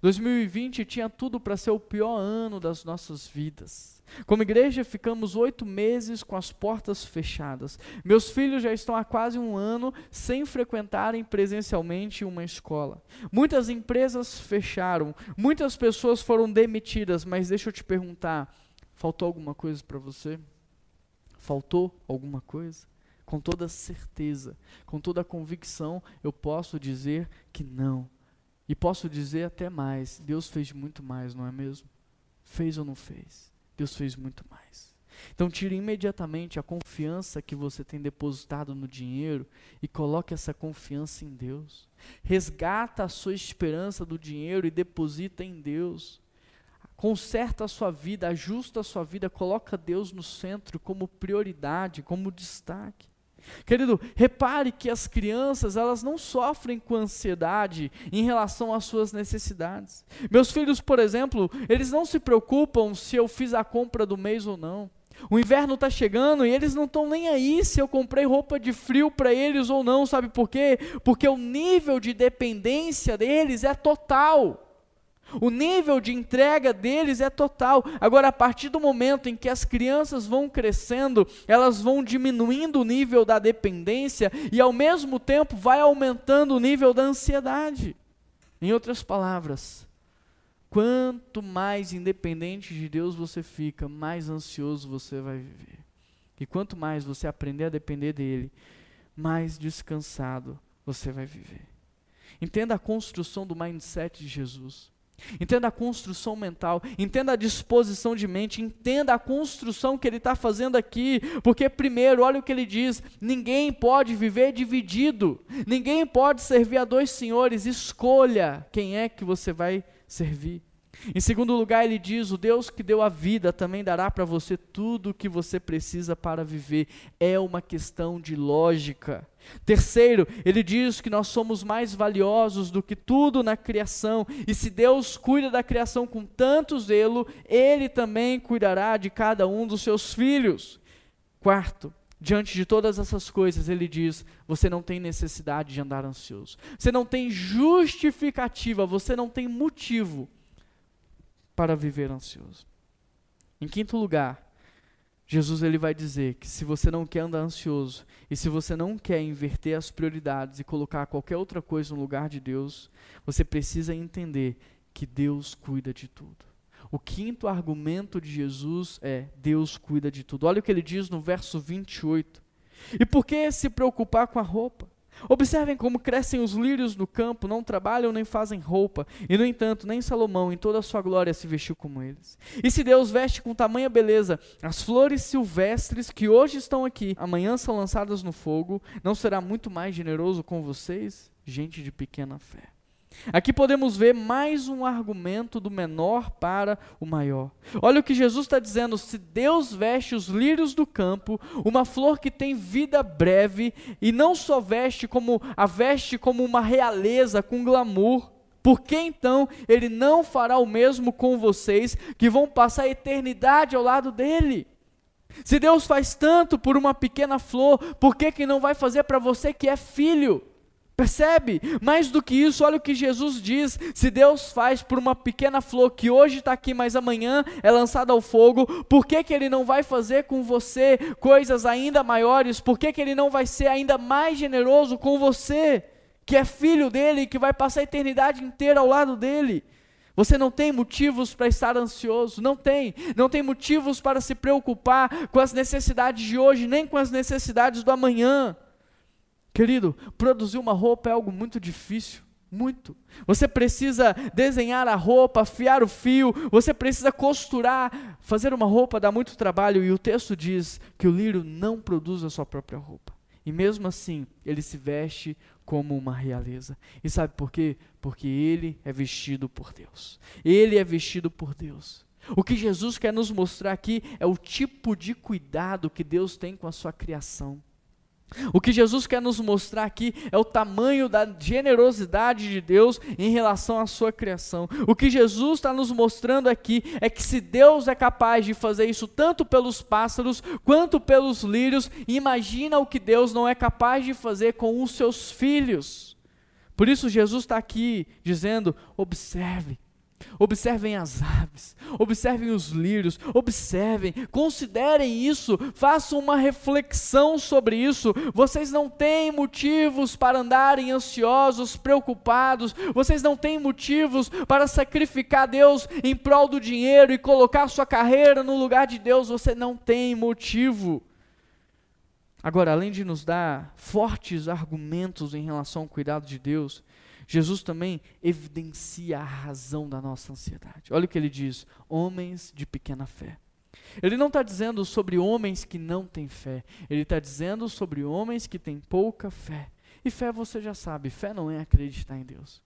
2020 tinha tudo para ser o pior ano das nossas vidas. Como igreja, ficamos oito meses com as portas fechadas. Meus filhos já estão há quase um ano sem frequentarem presencialmente uma escola. Muitas empresas fecharam, muitas pessoas foram demitidas, mas deixa eu te perguntar: faltou alguma coisa para você? Faltou alguma coisa? Com toda certeza, com toda convicção, eu posso dizer que não e posso dizer até mais: Deus fez muito mais, não é mesmo? Fez ou não fez? Deus fez muito mais. Então, tire imediatamente a confiança que você tem depositado no dinheiro e coloque essa confiança em Deus. Resgata a sua esperança do dinheiro e deposita em Deus. Conserta a sua vida, ajusta a sua vida, coloca Deus no centro como prioridade, como destaque. Querido, repare que as crianças, elas não sofrem com ansiedade em relação às suas necessidades. Meus filhos, por exemplo, eles não se preocupam se eu fiz a compra do mês ou não. O inverno está chegando e eles não estão nem aí se eu comprei roupa de frio para eles ou não, sabe por quê? Porque o nível de dependência deles é total. O nível de entrega deles é total. Agora, a partir do momento em que as crianças vão crescendo, elas vão diminuindo o nível da dependência e, ao mesmo tempo, vai aumentando o nível da ansiedade. Em outras palavras, quanto mais independente de Deus você fica, mais ansioso você vai viver. E quanto mais você aprender a depender dele, mais descansado você vai viver. Entenda a construção do mindset de Jesus. Entenda a construção mental, entenda a disposição de mente, entenda a construção que ele está fazendo aqui, porque, primeiro, olha o que ele diz: ninguém pode viver dividido, ninguém pode servir a dois senhores, escolha quem é que você vai servir. Em segundo lugar, ele diz: O Deus que deu a vida também dará para você tudo o que você precisa para viver. É uma questão de lógica. Terceiro, ele diz que nós somos mais valiosos do que tudo na criação, e se Deus cuida da criação com tanto zelo, ele também cuidará de cada um dos seus filhos. Quarto, diante de todas essas coisas, ele diz: você não tem necessidade de andar ansioso, você não tem justificativa, você não tem motivo para viver ansioso. Em quinto lugar, Jesus ele vai dizer que se você não quer andar ansioso e se você não quer inverter as prioridades e colocar qualquer outra coisa no lugar de Deus, você precisa entender que Deus cuida de tudo. O quinto argumento de Jesus é: Deus cuida de tudo. Olha o que ele diz no verso 28. E por que se preocupar com a roupa? Observem como crescem os lírios no campo, não trabalham nem fazem roupa, e no entanto, nem Salomão, em toda a sua glória, se vestiu como eles. E se Deus veste com tamanha beleza as flores silvestres que hoje estão aqui, amanhã são lançadas no fogo, não será muito mais generoso com vocês, gente de pequena fé? Aqui podemos ver mais um argumento do menor para o maior. Olha o que Jesus está dizendo: se Deus veste os lírios do campo, uma flor que tem vida breve, e não só veste como a veste como uma realeza com glamour, por que então ele não fará o mesmo com vocês que vão passar a eternidade ao lado dele? Se Deus faz tanto por uma pequena flor, por que, que não vai fazer para você que é filho? Percebe? Mais do que isso, olha o que Jesus diz: se Deus faz por uma pequena flor que hoje está aqui, mas amanhã é lançada ao fogo, por que, que Ele não vai fazer com você coisas ainda maiores? Por que, que Ele não vai ser ainda mais generoso com você, que é filho dele que vai passar a eternidade inteira ao lado dele? Você não tem motivos para estar ansioso, não tem. Não tem motivos para se preocupar com as necessidades de hoje, nem com as necessidades do amanhã. Querido, produzir uma roupa é algo muito difícil. Muito. Você precisa desenhar a roupa, afiar o fio, você precisa costurar. Fazer uma roupa dá muito trabalho e o texto diz que o lírio não produz a sua própria roupa. E mesmo assim, ele se veste como uma realeza. E sabe por quê? Porque ele é vestido por Deus. Ele é vestido por Deus. O que Jesus quer nos mostrar aqui é o tipo de cuidado que Deus tem com a sua criação. O que Jesus quer nos mostrar aqui é o tamanho da generosidade de Deus em relação à sua criação. O que Jesus está nos mostrando aqui é que se Deus é capaz de fazer isso tanto pelos pássaros quanto pelos lírios, imagina o que Deus não é capaz de fazer com os seus filhos. Por isso Jesus está aqui dizendo: observe, Observem as aves, observem os lírios, observem, considerem isso, façam uma reflexão sobre isso. Vocês não têm motivos para andarem ansiosos, preocupados, vocês não têm motivos para sacrificar Deus em prol do dinheiro e colocar sua carreira no lugar de Deus, você não tem motivo. Agora, além de nos dar fortes argumentos em relação ao cuidado de Deus, Jesus também evidencia a razão da nossa ansiedade. Olha o que ele diz: homens de pequena fé. Ele não está dizendo sobre homens que não têm fé, ele está dizendo sobre homens que têm pouca fé. E fé você já sabe, fé não é acreditar em Deus.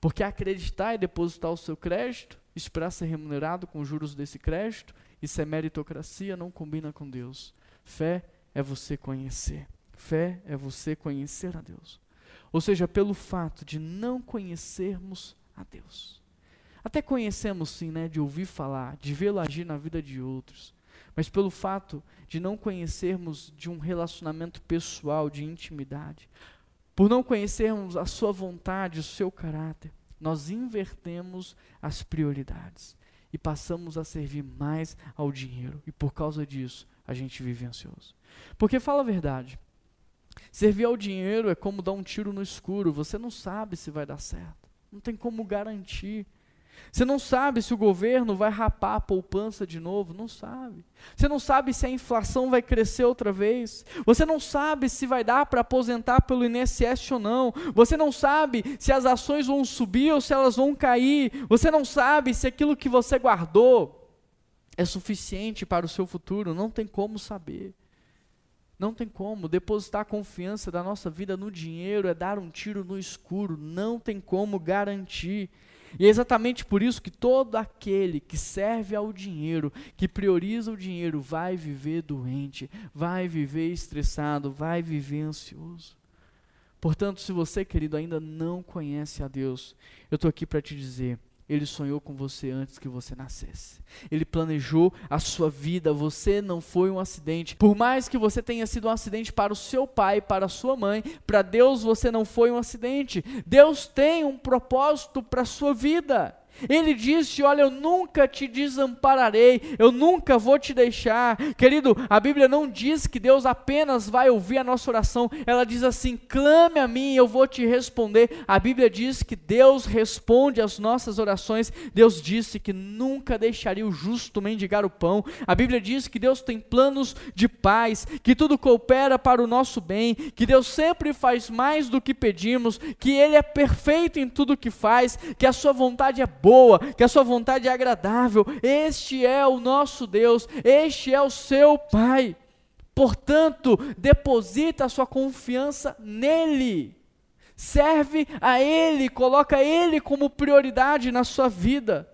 Porque acreditar é depositar o seu crédito, esperar ser remunerado com juros desse crédito, isso é meritocracia, não combina com Deus. Fé é você conhecer. Fé é você conhecer a Deus. Ou seja, pelo fato de não conhecermos a Deus. Até conhecemos sim, né, de ouvir falar, de vê-lo agir na vida de outros, mas pelo fato de não conhecermos de um relacionamento pessoal, de intimidade, por não conhecermos a sua vontade, o seu caráter, nós invertemos as prioridades e passamos a servir mais ao dinheiro, e por causa disso a gente vive ansioso. Porque fala a verdade, Servir ao dinheiro é como dar um tiro no escuro, você não sabe se vai dar certo, não tem como garantir. Você não sabe se o governo vai rapar a poupança de novo, não sabe. Você não sabe se a inflação vai crescer outra vez. Você não sabe se vai dar para aposentar pelo INSS ou não. Você não sabe se as ações vão subir ou se elas vão cair. Você não sabe se aquilo que você guardou é suficiente para o seu futuro. Não tem como saber. Não tem como. Depositar a confiança da nossa vida no dinheiro é dar um tiro no escuro. Não tem como garantir. E é exatamente por isso que todo aquele que serve ao dinheiro, que prioriza o dinheiro, vai viver doente, vai viver estressado, vai viver ansioso. Portanto, se você, querido, ainda não conhece a Deus, eu estou aqui para te dizer: ele sonhou com você antes que você nascesse. Ele planejou a sua vida. Você não foi um acidente. Por mais que você tenha sido um acidente para o seu pai, para a sua mãe, para Deus você não foi um acidente. Deus tem um propósito para a sua vida. Ele disse: Olha, eu nunca te desampararei, eu nunca vou te deixar. Querido, a Bíblia não diz que Deus apenas vai ouvir a nossa oração, ela diz assim: clame a mim, eu vou te responder. A Bíblia diz que Deus responde às nossas orações. Deus disse que nunca deixaria o justo mendigar o pão. A Bíblia diz que Deus tem planos de paz, que tudo coopera para o nosso bem, que Deus sempre faz mais do que pedimos, que Ele é perfeito em tudo que faz, que a Sua vontade é boa, que a sua vontade é agradável. Este é o nosso Deus, este é o seu Pai. Portanto, deposita a sua confiança nele. Serve a ele, coloca ele como prioridade na sua vida.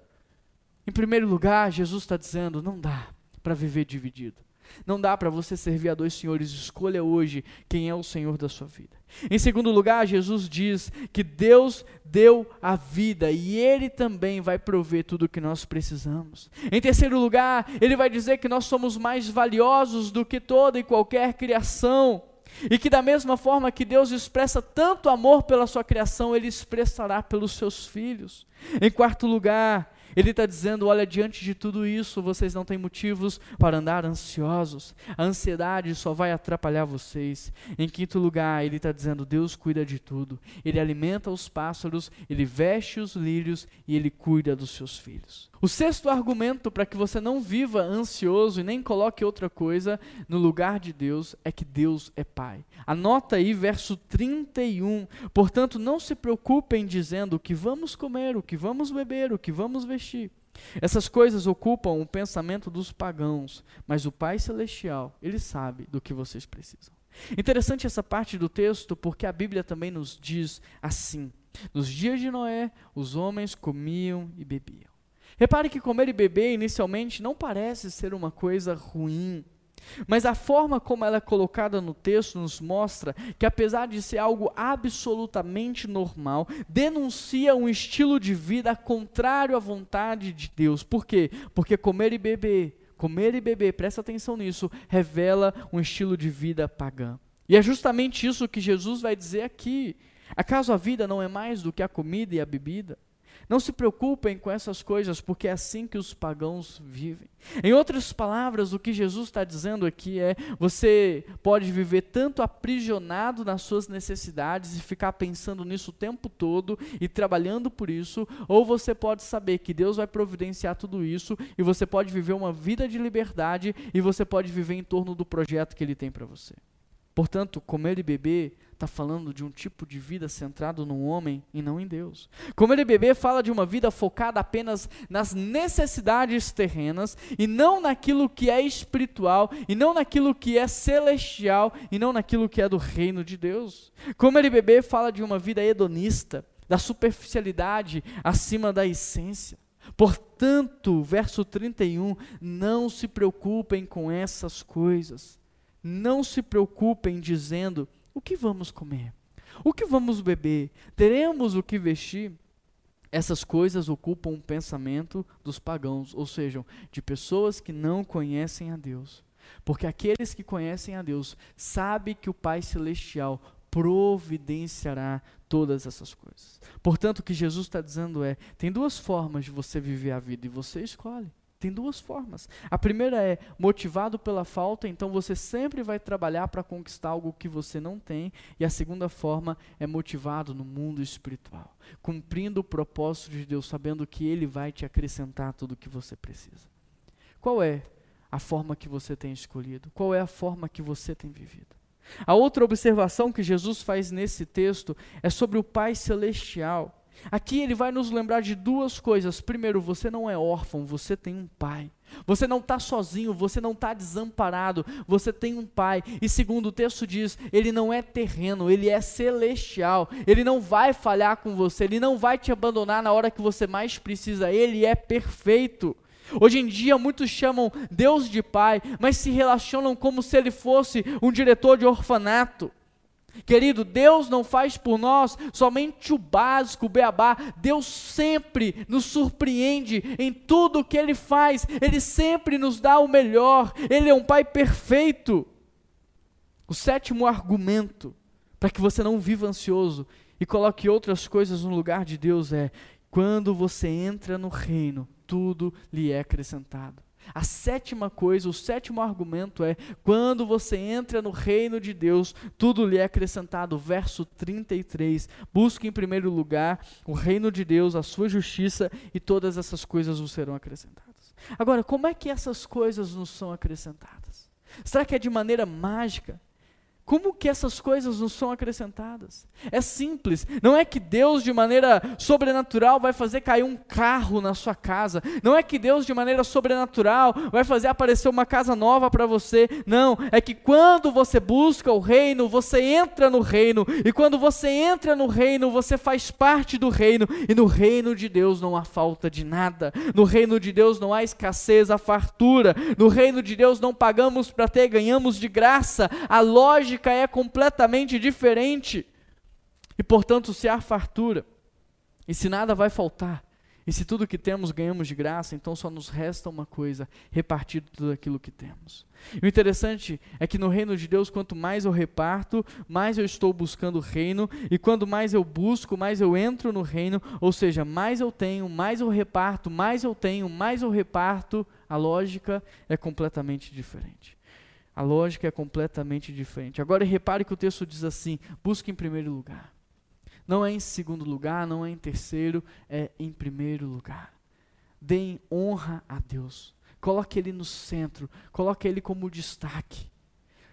Em primeiro lugar, Jesus está dizendo: não dá para viver dividido. Não dá para você servir a dois senhores. Escolha hoje quem é o Senhor da sua vida. Em segundo lugar, Jesus diz que Deus deu a vida e Ele também vai prover tudo o que nós precisamos. Em terceiro lugar, Ele vai dizer que nós somos mais valiosos do que toda e qualquer criação. E que da mesma forma que Deus expressa tanto amor pela sua criação, Ele expressará pelos seus filhos. Em quarto lugar, ele está dizendo: olha, diante de tudo isso, vocês não têm motivos para andar ansiosos. A ansiedade só vai atrapalhar vocês. Em quinto lugar, ele está dizendo: Deus cuida de tudo. Ele alimenta os pássaros, ele veste os lírios e ele cuida dos seus filhos. O sexto argumento para que você não viva ansioso e nem coloque outra coisa no lugar de Deus é que Deus é Pai. Anota aí verso 31. Portanto, não se preocupem dizendo o que vamos comer, o que vamos beber, o que vamos vestir. Essas coisas ocupam o pensamento dos pagãos, mas o Pai Celestial, ele sabe do que vocês precisam. Interessante essa parte do texto, porque a Bíblia também nos diz assim: Nos dias de Noé, os homens comiam e bebiam. Repare que comer e beber inicialmente não parece ser uma coisa ruim. Mas a forma como ela é colocada no texto nos mostra que, apesar de ser algo absolutamente normal, denuncia um estilo de vida contrário à vontade de Deus. Por quê? Porque comer e beber, comer e beber, presta atenção nisso, revela um estilo de vida pagã. E é justamente isso que Jesus vai dizer aqui. Acaso a vida não é mais do que a comida e a bebida? Não se preocupem com essas coisas, porque é assim que os pagãos vivem. Em outras palavras, o que Jesus está dizendo aqui é: você pode viver tanto aprisionado nas suas necessidades e ficar pensando nisso o tempo todo e trabalhando por isso, ou você pode saber que Deus vai providenciar tudo isso e você pode viver uma vida de liberdade e você pode viver em torno do projeto que Ele tem para você. Portanto, comer e beber está falando de um tipo de vida centrado no homem e não em Deus. Comer e beber fala de uma vida focada apenas nas necessidades terrenas e não naquilo que é espiritual, e não naquilo que é celestial, e não naquilo que é do reino de Deus. Comer e beber fala de uma vida hedonista, da superficialidade acima da essência. Portanto, verso 31, não se preocupem com essas coisas. Não se preocupem dizendo: o que vamos comer? O que vamos beber? Teremos o que vestir? Essas coisas ocupam o pensamento dos pagãos, ou seja, de pessoas que não conhecem a Deus. Porque aqueles que conhecem a Deus sabem que o Pai Celestial providenciará todas essas coisas. Portanto, o que Jesus está dizendo é: tem duas formas de você viver a vida e você escolhe. Tem duas formas. A primeira é motivado pela falta, então você sempre vai trabalhar para conquistar algo que você não tem. E a segunda forma é motivado no mundo espiritual, cumprindo o propósito de Deus, sabendo que Ele vai te acrescentar tudo o que você precisa. Qual é a forma que você tem escolhido? Qual é a forma que você tem vivido? A outra observação que Jesus faz nesse texto é sobre o Pai Celestial. Aqui ele vai nos lembrar de duas coisas. Primeiro, você não é órfão, você tem um pai. Você não está sozinho, você não está desamparado, você tem um pai. E segundo, o texto diz: ele não é terreno, ele é celestial. Ele não vai falhar com você, ele não vai te abandonar na hora que você mais precisa. Ele é perfeito. Hoje em dia, muitos chamam Deus de Pai, mas se relacionam como se Ele fosse um diretor de orfanato. Querido, Deus não faz por nós somente o básico, o beabá. Deus sempre nos surpreende em tudo o que Ele faz. Ele sempre nos dá o melhor. Ele é um Pai perfeito. O sétimo argumento para que você não viva ansioso e coloque outras coisas no lugar de Deus é: quando você entra no reino, tudo lhe é acrescentado. A sétima coisa, o sétimo argumento é: quando você entra no reino de Deus, tudo lhe é acrescentado. Verso 33. Busque em primeiro lugar o reino de Deus, a sua justiça, e todas essas coisas vos serão acrescentadas. Agora, como é que essas coisas nos são acrescentadas? Será que é de maneira mágica? Como que essas coisas nos são acrescentadas? É simples, não é que Deus de maneira sobrenatural vai fazer cair um carro na sua casa, não é que Deus de maneira sobrenatural vai fazer aparecer uma casa nova para você, não, é que quando você busca o reino, você entra no reino, e quando você entra no reino, você faz parte do reino, e no reino de Deus não há falta de nada, no reino de Deus não há escassez, há fartura, no reino de Deus não pagamos para ter, ganhamos de graça, a lógica lógica é completamente diferente. E portanto, se há fartura, e se nada vai faltar, e se tudo que temos ganhamos de graça, então só nos resta uma coisa: repartir tudo aquilo que temos. E o interessante é que no reino de Deus, quanto mais eu reparto, mais eu estou buscando o reino, e quando mais eu busco, mais eu entro no reino, ou seja, mais eu tenho, mais eu reparto, mais eu tenho, mais eu reparto, a lógica é completamente diferente. A lógica é completamente diferente. Agora repare que o texto diz assim: busque em primeiro lugar. Não é em segundo lugar, não é em terceiro, é em primeiro lugar. Deem honra a Deus. Coloque Ele no centro, coloque Ele como destaque.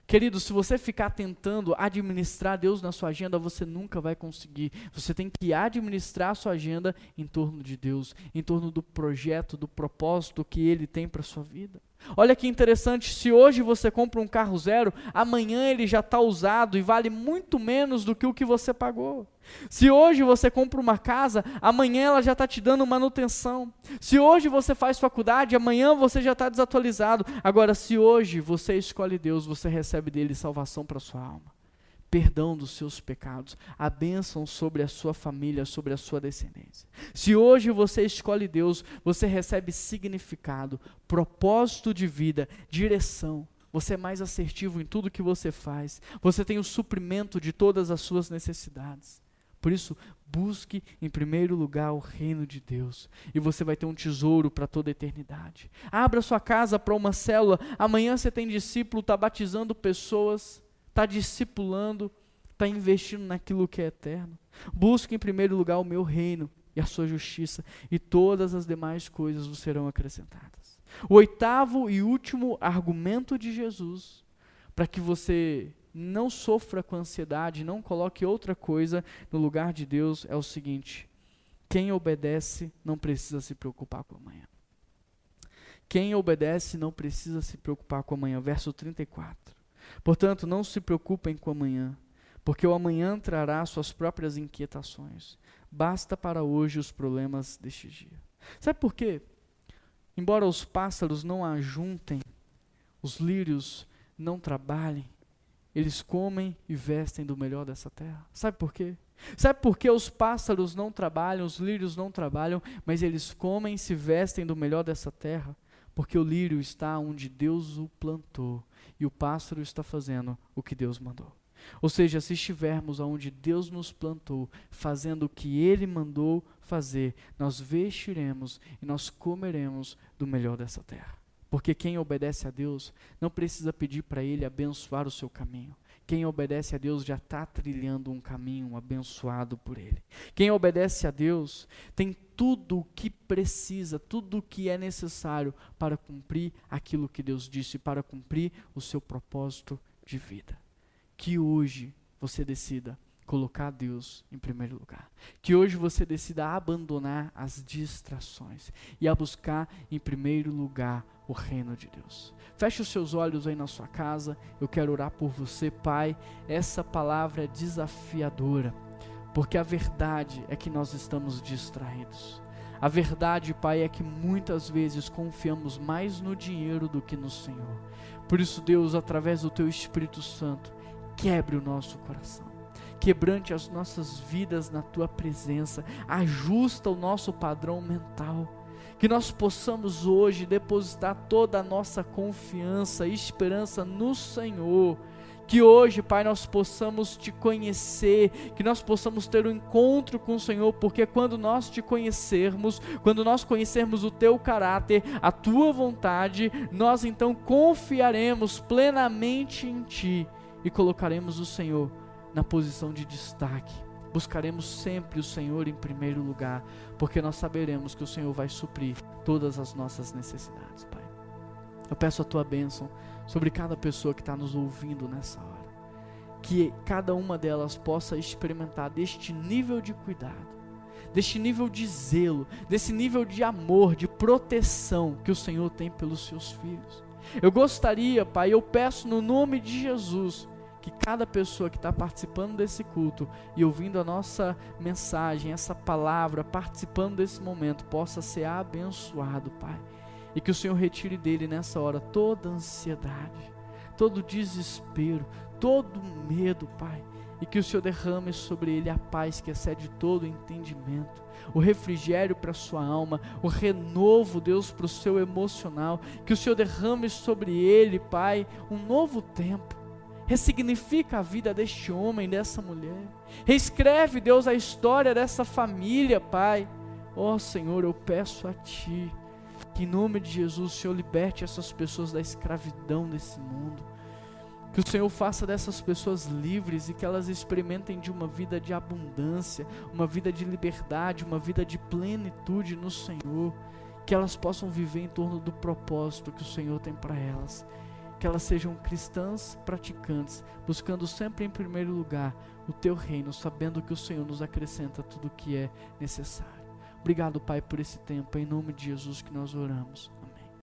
Querido, se você ficar tentando administrar Deus na sua agenda, você nunca vai conseguir. Você tem que administrar a sua agenda em torno de Deus, em torno do projeto, do propósito que Ele tem para sua vida. Olha que interessante, se hoje você compra um carro zero, amanhã ele já está usado e vale muito menos do que o que você pagou. Se hoje você compra uma casa, amanhã ela já está te dando manutenção. Se hoje você faz faculdade, amanhã você já está desatualizado. Agora, se hoje você escolhe Deus, você recebe dele salvação para sua alma perdão dos seus pecados, a bênção sobre a sua família, sobre a sua descendência. Se hoje você escolhe Deus, você recebe significado, propósito de vida, direção. Você é mais assertivo em tudo que você faz. Você tem o suprimento de todas as suas necessidades. Por isso, busque em primeiro lugar o reino de Deus e você vai ter um tesouro para toda a eternidade. Abra sua casa para uma célula. Amanhã você tem discípulo, está batizando pessoas está discipulando, está investindo naquilo que é eterno. Busque em primeiro lugar o meu reino e a sua justiça, e todas as demais coisas vos serão acrescentadas. O oitavo e último argumento de Jesus para que você não sofra com ansiedade, não coloque outra coisa no lugar de Deus é o seguinte: quem obedece não precisa se preocupar com amanhã. Quem obedece não precisa se preocupar com amanhã. Verso 34. Portanto, não se preocupem com amanhã, porque o amanhã trará suas próprias inquietações. Basta para hoje os problemas deste dia. Sabe por quê? Embora os pássaros não ajuntem, os lírios não trabalhem, eles comem e vestem do melhor dessa terra. Sabe por quê? Sabe por que os pássaros não trabalham, os lírios não trabalham, mas eles comem e se vestem do melhor dessa terra? Porque o lírio está onde Deus o plantou e o pássaro está fazendo o que Deus mandou. Ou seja, se estivermos onde Deus nos plantou, fazendo o que Ele mandou fazer, nós vestiremos e nós comeremos do melhor dessa terra. Porque quem obedece a Deus não precisa pedir para Ele abençoar o seu caminho. Quem obedece a Deus já está trilhando um caminho abençoado por Ele. Quem obedece a Deus tem tudo o que precisa, tudo o que é necessário para cumprir aquilo que Deus disse, para cumprir o seu propósito de vida. Que hoje você decida colocar Deus em primeiro lugar. Que hoje você decida abandonar as distrações e a buscar em primeiro lugar o reino de Deus. Feche os seus olhos aí na sua casa. Eu quero orar por você, Pai. Essa palavra é desafiadora, porque a verdade é que nós estamos distraídos. A verdade, Pai, é que muitas vezes confiamos mais no dinheiro do que no Senhor. Por isso, Deus, através do Teu Espírito Santo, quebre o nosso coração. Quebrante as nossas vidas na Tua presença. Ajusta o nosso padrão mental que nós possamos hoje depositar toda a nossa confiança e esperança no Senhor. Que hoje, Pai, nós possamos te conhecer, que nós possamos ter um encontro com o Senhor, porque quando nós te conhecermos, quando nós conhecermos o teu caráter, a tua vontade, nós então confiaremos plenamente em ti e colocaremos o Senhor na posição de destaque buscaremos sempre o Senhor em primeiro lugar, porque nós saberemos que o Senhor vai suprir todas as nossas necessidades, Pai. Eu peço a tua bênção sobre cada pessoa que está nos ouvindo nessa hora, que cada uma delas possa experimentar deste nível de cuidado, deste nível de zelo, desse nível de amor, de proteção que o Senhor tem pelos seus filhos. Eu gostaria, Pai, eu peço no nome de Jesus, que cada pessoa que está participando desse culto e ouvindo a nossa mensagem, essa palavra, participando desse momento, possa ser abençoado, Pai. E que o Senhor retire dele nessa hora toda ansiedade, todo desespero, todo medo, Pai. E que o Senhor derrame sobre ele a paz que excede todo entendimento, o refrigério para sua alma, o renovo, Deus, para o seu emocional. Que o Senhor derrame sobre ele, Pai, um novo tempo ressignifica a vida deste homem, dessa mulher. Reescreve, Deus, a história dessa família, Pai. Ó oh, Senhor, eu peço a Ti que, em nome de Jesus, o Senhor liberte essas pessoas da escravidão desse mundo. Que o Senhor faça dessas pessoas livres e que elas experimentem de uma vida de abundância, uma vida de liberdade, uma vida de plenitude no Senhor. Que elas possam viver em torno do propósito que o Senhor tem para elas que elas sejam cristãs praticantes, buscando sempre em primeiro lugar o teu reino, sabendo que o Senhor nos acrescenta tudo o que é necessário. Obrigado, Pai, por esse tempo, em nome de Jesus que nós oramos.